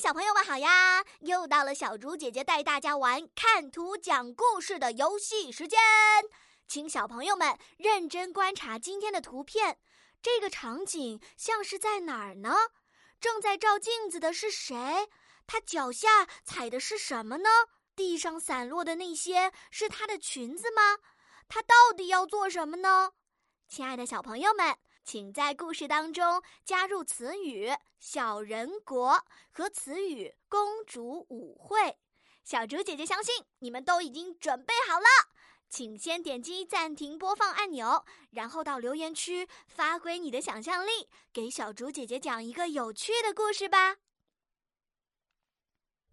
小朋友们好呀！又到了小竹姐姐带大家玩看图讲故事的游戏时间，请小朋友们认真观察今天的图片。这个场景像是在哪儿呢？正在照镜子的是谁？他脚下踩的是什么呢？地上散落的那些是他的裙子吗？他到底要做什么呢？亲爱的小朋友们。请在故事当中加入词语“小人国”和词语“公主舞会”。小竹姐姐相信你们都已经准备好了，请先点击暂停播放按钮，然后到留言区发挥你的想象力，给小竹姐姐讲一个有趣的故事吧。